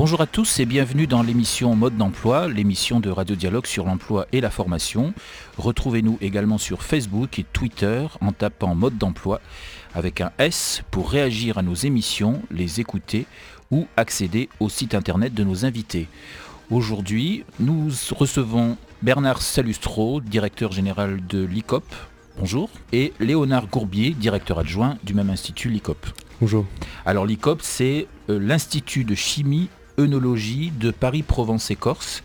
Bonjour à tous et bienvenue dans l'émission Mode d'emploi, l'émission de Radio Dialogue sur l'emploi et la formation. Retrouvez-nous également sur Facebook et Twitter en tapant Mode d'emploi avec un S pour réagir à nos émissions, les écouter ou accéder au site internet de nos invités. Aujourd'hui, nous recevons Bernard Salustro, directeur général de l'ICOP. Bonjour. Et Léonard Gourbier, directeur adjoint du même institut l'ICOP. Bonjour. Alors l'ICOP, c'est euh, l'Institut de chimie œnologie de Paris-Provence et Corse.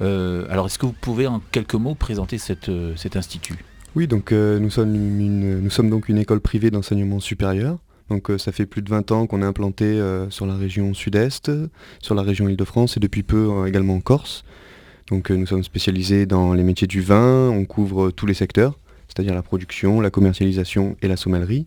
Euh, alors est-ce que vous pouvez en quelques mots présenter euh, cet institut? Oui, donc nous, sommes nous sommes donc une école privée d'enseignement supérieur. Donc ça fait plus de 20 ans qu'on est implanté sur la région sud-est, sur la région Île-de-France et depuis peu également en Corse. Donc nous sommes spécialisés dans les métiers du vin, on couvre tous les secteurs, c'est-à-dire la production, la commercialisation et la sommellerie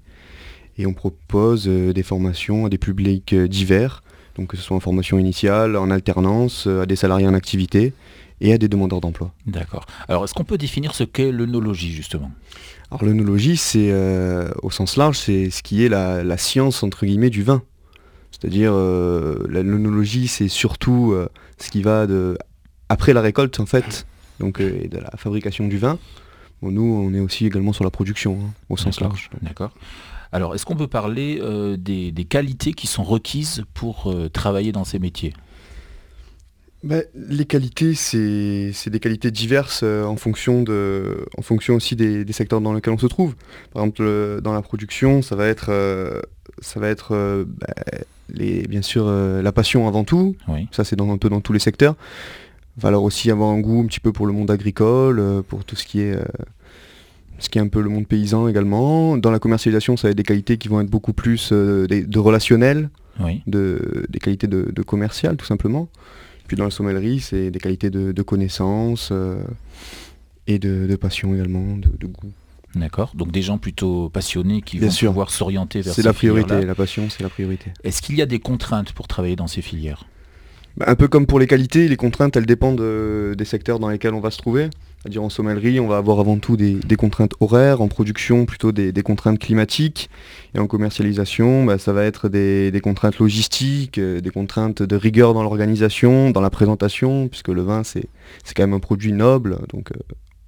et on propose euh, des formations à des publics euh, divers, donc que ce soit en formation initiale, en alternance, euh, à des salariés en activité et à des demandeurs d'emploi. D'accord. Alors est-ce qu'on peut définir ce qu'est l'œnologie justement? Alors l'œnologie, c'est au sens large, c'est ce qui est la, science entre guillemets du vin. C'est-à-dire l'œnologie, c'est surtout ce qui va de après la récolte en fait, donc et de la fabrication du vin. nous, on est aussi également sur la production, hein, au sens large. D'accord. Alors, est-ce qu'on peut parler euh, des, qualités qui sont requises pour euh, travailler dans ces métiers? Ben, les qualités, c'est des qualités diverses euh, en, fonction de, en fonction aussi des, secteurs dans lesquels on se trouve. Par exemple, dans la production, ça va être, ça va être ben, les, bien sûr la passion avant tout. Ça, c'est un peu dans tous les secteurs. Il va alors aussi avoir un goût un petit peu pour le monde agricole, pour tout ce qui est ce qui est un peu le monde paysan également. Dans la commercialisation, ça va être des qualités qui vont être beaucoup plus euh, de relationnel, de, des qualités de, commercial tout simplement. Puis dans la sommellerie, c'est des qualités de, connaissance euh, et de, passion également, de, goût. D'accord. Donc des gens plutôt passionnés qui vont pouvoir s'orienter vers C'est la priorité, la passion, c'est la priorité. Est-ce qu'il y a des contraintes pour travailler dans ces filières? Un peu comme pour les qualités, les contraintes, elles dépendent euh, des secteurs dans lesquels on va se trouver. C'est-à-dire en sommellerie, on va avoir avant tout des, contraintes horaires, en production plutôt des, contraintes climatiques, et en commercialisation, bah, ça va être des, contraintes logistiques, euh, des contraintes de rigueur dans l'organisation, dans la présentation, puisque le vin c'est quand même un produit noble, donc euh,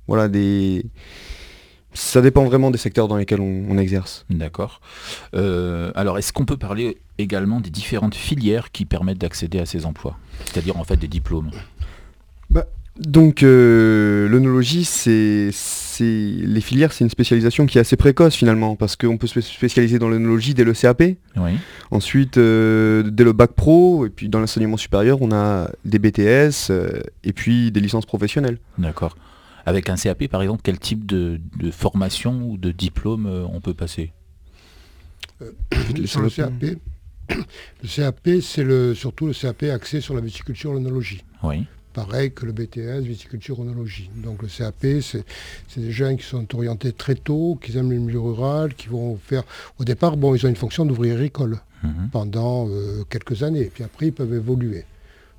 voilà des ça dépend vraiment des secteurs dans lesquels on, exerce. D'accord. Euh, alors, est-ce qu'on peut parler également des différentes filières qui permettent d'accéder à ces emplois C'est-à-dire en fait des diplômes? Bah, donc euh, l'œnologie, c'est les filières, c'est une spécialisation qui est assez précoce finalement, parce qu'on peut se spécialiser dans l'œnologie dès le CAP. Ensuite, euh, dès le bac pro, et puis dans l'enseignement supérieur, on a des BTS euh, et puis des licences professionnelles. D'accord. Avec un CAP, par exemple, quel type de, formation ou de diplôme on peut passer Sur le CAP, le CAP, c'est surtout le CAP axé sur la viticulture. Oui pareil que le BTS, viticulture onologie. Donc le CAP, c'est des jeunes qui sont orientés très tôt, qui aiment le milieu rural, qui vont faire... Au départ, bon, ils ont une fonction d'ouvrier agricole mhm. pendant euh, quelques années, puis après, ils peuvent évoluer.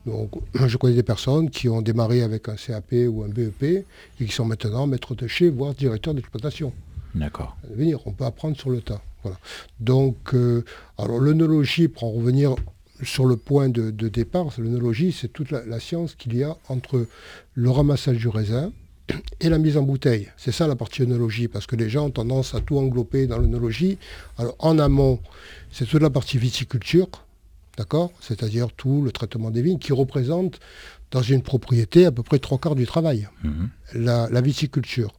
Donc, je connais des personnes qui ont démarré avec un CAP ou un BEP et qui sont maintenant maîtres de chez, voire directeurs d'exploitation. D'accord. On peut apprendre sur le tas. Voilà. Donc, euh, alors l'œnologie, pour en revenir sur le point de, départ, l'œnologie, c'est toute la, science qu'il y a entre le ramassage du raisin et la mise en bouteille. C'est ça la partie œnologie, parce que les gens ont tendance à tout englober dans l'œnologie. Alors en amont, c'est toute la partie viticulture, d'accord C'est-à-dire tout le traitement des vignes qui représente dans une propriété à peu près trois quarts du travail, mhm. la viticulture.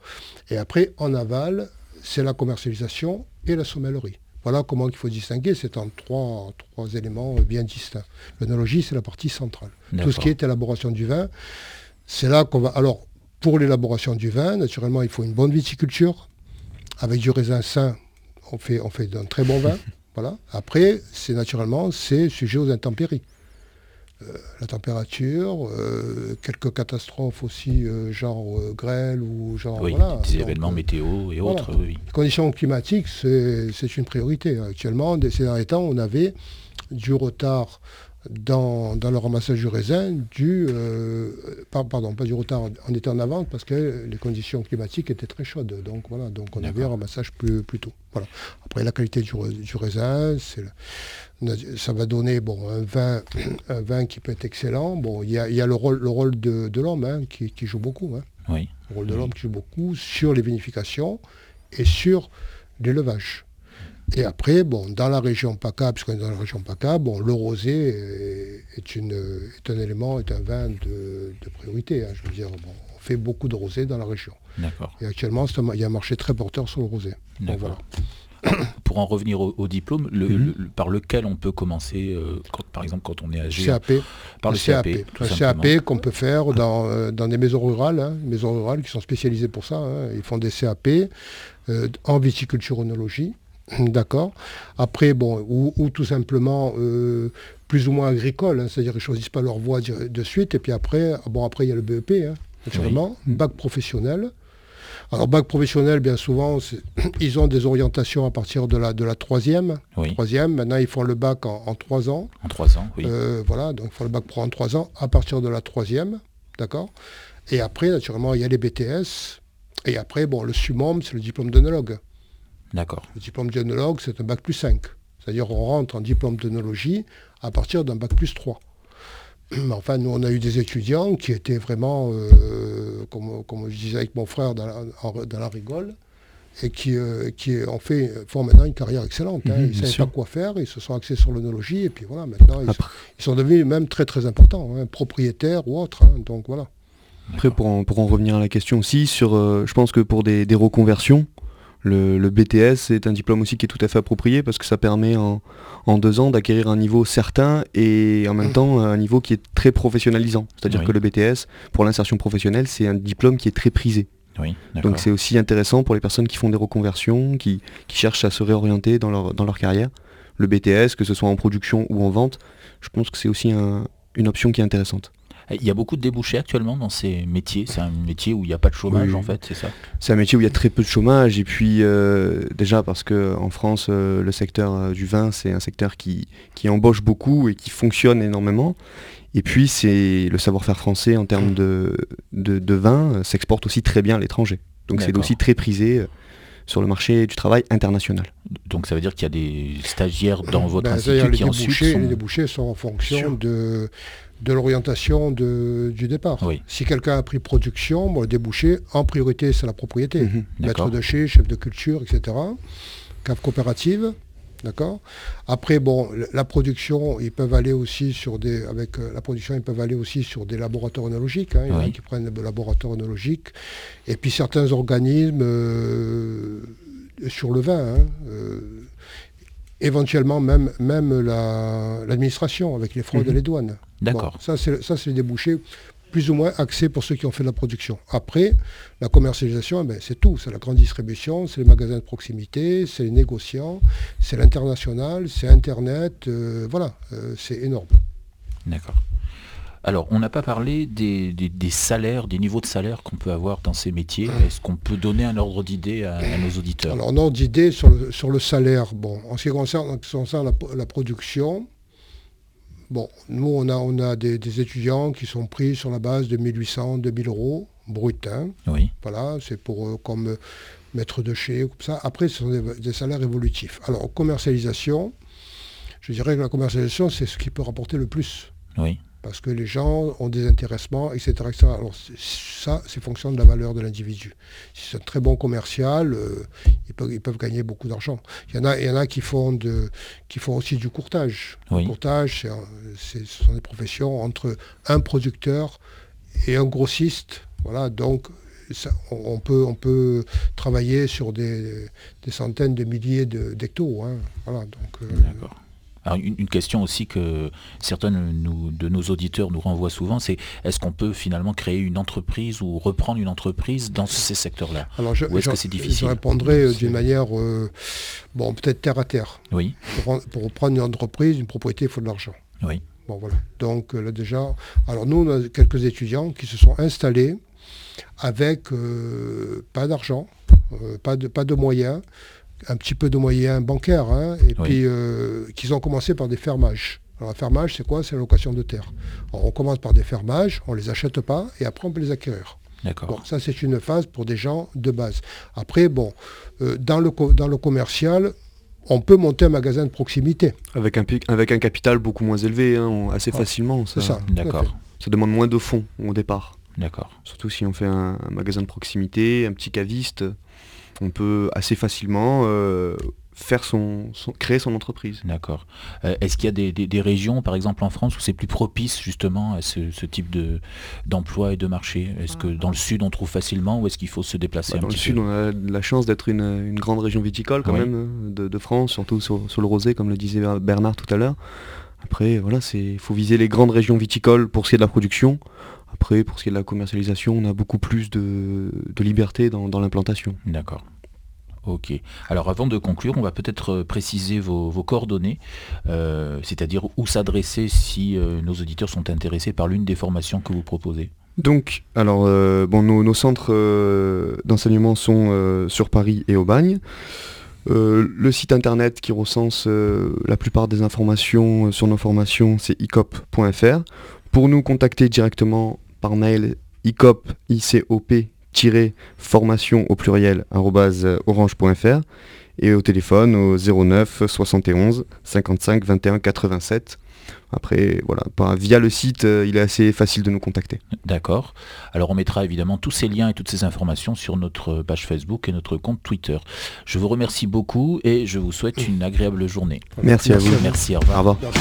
Et après, en aval, c'est la commercialisation et la sommellerie. Voilà comment il faut distinguer, c'est en trois, trois éléments bien distincts. L'œnologie, c'est la partie centrale. Tout ce qui est élaboration du vin, c'est là qu'on va... Alors, pour l'élaboration du vin, naturellement, il faut une bonne viticulture. Avec du raisin sain, on fait, on fait d'un très bon vin. voilà. Après, c'est naturellement, c'est sujet aux intempéries. Euh, la température, euh, quelques catastrophes aussi, euh, genre grêle ou genre. Oui, des événements météo et autres. Les conditions climatiques, c'est une priorité. Actuellement, ces derniers temps, on avait du retard dans, le ramassage du raisin du, euh, pardon, pas du retard, on était en avance parce que les conditions climatiques étaient très chaudes. Donc voilà, donc on avait un ramassage plus, plus tôt. Voilà. Après la qualité du, raisin, ça va donner bon, un, vin, un vin qui peut être excellent. Bon, il y a, le rôle, le rôle de, l'homme hein, qui, joue beaucoup. Hein. Oui. Le rôle de l'homme qui joue beaucoup sur les vinifications et sur l'élevage. Et après, bon, dans la région PACA, puisqu'on est dans la région PACA, bon, le rosé est, une, est un élément, est un vin de, priorité. Hein. je veux dire, on fait beaucoup de rosé dans la région. D'accord. Et actuellement, il y a un marché très porteur sur le rosé. D'accord. Pour en revenir au, diplôme, mhm. le, par lequel on peut commencer, euh, quand, par exemple quand on est âgé CAP. Par le CAP. Le CAP qu'on peut faire dans, euh, dans, des maisons rurales, hein, maisons rurales qui sont spécialisées pour ça. Hein. ils font des CAP euh, en viticulture onologie. D'accord. Après, bon, ou, tout simplement euh, plus ou moins agricole, hein, c'est-à-dire qu'ils ne choisissent pas leur voie de suite. Et puis après, bon, après il y a le BEP, hein, naturellement, bac professionnel. Alors bac professionnel, bien souvent, ils ont des orientations à partir de la, de la troisième. Troisième. Maintenant, ils font le bac en, trois ans. En trois ans, oui. Euh, voilà, donc ils font le bac pro en trois ans à partir de la troisième, d'accord. Et après, naturellement, il y a les BTS. Et après, bon, le summum, c'est le diplôme d'œnologue. D'accord. Le diplôme d'œnologue, c'est un bac plus 5. C'est-à-dire on rentre en diplôme d'œnologie à partir d'un bac plus 3. Enfin, nous, on a eu des étudiants qui étaient vraiment, euh, comme, je disais avec mon frère dans la, rigole, et qui, euh, qui ont fait, font maintenant une carrière excellente. Hein. Mhm, ils ne savaient pas quoi faire, ils se sont axés sur l'œnologie, et puis voilà, maintenant, ils, sont, devenus même très très importants, hein, propriétaires ou autres. Hein. donc voilà. Après, pour en, pour en, revenir à la question aussi, sur, euh, je pense que pour des, des reconversions, le, BTS est un diplôme aussi qui est tout à fait approprié parce que ça permet en, deux ans d'acquérir un niveau certain et en même temps un niveau qui est très professionnalisant. C'est-à-dire que le BTS, pour l'insertion professionnelle, c'est un diplôme qui est très prisé. Donc c'est aussi intéressant pour les personnes qui font des reconversions, qui, cherchent à se réorienter dans leur, dans leur carrière. Le BTS, que ce soit en production ou en vente, je pense que c'est aussi une option qui est intéressante. Il y a beaucoup de débouchés actuellement dans ces métiers. C'est un métier où il n'y a pas de chômage en fait, c'est ça? C'est un métier où il y a très peu de chômage et puis euh, déjà parce qu'en France euh, le secteur euh, du vin c'est un secteur qui, qui embauche beaucoup et qui fonctionne énormément. Et puis c'est le savoir-faire français en termes de, de, vin s'exporte aussi très bien à l'étranger. Donc c'est aussi très prisé sur le marché du travail international. Donc ça veut dire qu'il y a des stagiaires dans votre ben, institut qui ensuite sont... Les débouchés sont en fonction de de l'orientation du départ. Si quelqu'un a pris production, bon, le débouché, en priorité, c'est la propriété. Mhm. Maître de chez, chef de culture, etc. Cave coopérative. D'accord Après, bon, la production, ils peuvent aller aussi sur des. Avec la production, ils peuvent aller aussi sur des laboratoires oenologiques. Hein. il y en a qui prennent des laboratoires oenologiques. Et puis certains organismes euh, sur le vin. Hein, euh, éventuellement même, même l'administration avec les fraudes et mhm. les douanes. D'accord. ça, c'est les débouchés plus ou moins axés pour ceux qui ont fait de la production. Après, la commercialisation, eh ben, c'est tout. C'est la grande distribution, c'est les magasins de proximité, c'est les négociants, c'est l'international, c'est Internet. Euh, voilà, euh, c'est énorme. D'accord. Alors, on n'a pas parlé des, salaires, des niveaux de salaire qu'on peut avoir dans ces métiers. Ah. Est-ce qu'on peut donner un ordre d'idée à, nos auditeurs? Alors, un ordre d'idée sur le, sur le salaire. Bon, en ce qui concerne, la, production, bon, nous, on a, on a des, étudiants qui sont pris sur la base de 1800, 2000 euros brut. Hein. Oui. Voilà, c'est pour euh, comme maître de chez, comme ça. Après, ce sont des, des salaires évolutifs. Alors, commercialisation, je dirais que la commercialisation, c'est ce qui peut rapporter le plus. Oui parce que les gens ont des intéressements, etc. Alors ça, c'est fonction de la valeur de l'individu. Si c'est un très bon commercial, euh, ils, peuvent, gagner beaucoup d'argent. Il y en a, il y en a qui, font de, qui font aussi du courtage. Le courtage, ce sont des professions entre un producteur et un grossiste. Voilà, donc on, peut, on peut travailler sur des, centaines de milliers d'hectos. Hein. Voilà, donc, euh, D'accord une, question aussi que certains de nos auditeurs nous renvoient souvent, c'est est-ce qu'on peut finalement créer une entreprise ou reprendre une entreprise dans ces secteurs-là Alors je, est-ce que c'est difficile Je répondrai euh, d'une manière, euh, bon, peut-être terre à terre. Oui. Pour, reprendre une entreprise, une propriété, il faut de l'argent. Oui. Bon voilà. Donc euh, là déjà, alors nous, on a quelques étudiants qui se sont installés avec pas d'argent, pas, de, pas de moyens un petit peu de moyens bancaires, hein, et puis euh, qu'ils ont commencé par des fermages. Alors, un fermage, c'est quoi? C'est la location de terre. on commence par des fermages, on ne les achète pas, et après, on peut les acquérir. D'accord. ça, c'est une phase pour des gens de base. Après, bon, euh, dans, le dans le commercial, on peut monter un magasin de proximité. Avec un, avec un capital beaucoup moins élevé, hein, assez facilement. C'est ça. D'accord. Ça demande moins de fonds au départ. D'accord. Surtout si on fait un, magasin de proximité, un petit caviste, on peut assez facilement euh, faire son, créer son entreprise. D'accord. Euh, est-ce qu'il y a des, régions, par exemple en France, où c'est plus propice justement à ce, type de, d'emploi et de marché? Est-ce que dans le sud on trouve facilement ou est-ce qu'il faut se déplacer bah, Dans le sud on a la chance d'être une, grande région viticole quand même hein, de, France, surtout sur, le rosé comme le disait Bernard tout à l'heure. Après voilà, il faut viser les grandes régions viticoles pour ce qui est de la production. Après, pour ce qui est de la commercialisation, on a beaucoup plus de, liberté dans l'implantation. D'accord. Ok. Alors avant de conclure, on va peut-être euh, préciser vos, coordonnées, euh, c'est-à-dire où s'adresser si euh, nos auditeurs sont intéressés par l'une des formations que vous proposez. Donc, alors, bon, nos, centres d'enseignement sont sur Paris et au Bagne. le site internet qui recense la plupart des informations sur nos formations, c'est icop.fr. Pour nous contacter directement par mail, icop, ICOP, formation au pluriel orange.fr et au téléphone au 09 71 55 21 87. Après, voilà, via le site, euh, il est assez facile de nous contacter. D'accord. Alors on mettra évidemment tous ces liens et toutes ces informations sur notre page Facebook et notre compte Twitter. Je vous remercie beaucoup et je vous souhaite une agréable journée. Merci, à vous. Merci, au revoir. Au revoir.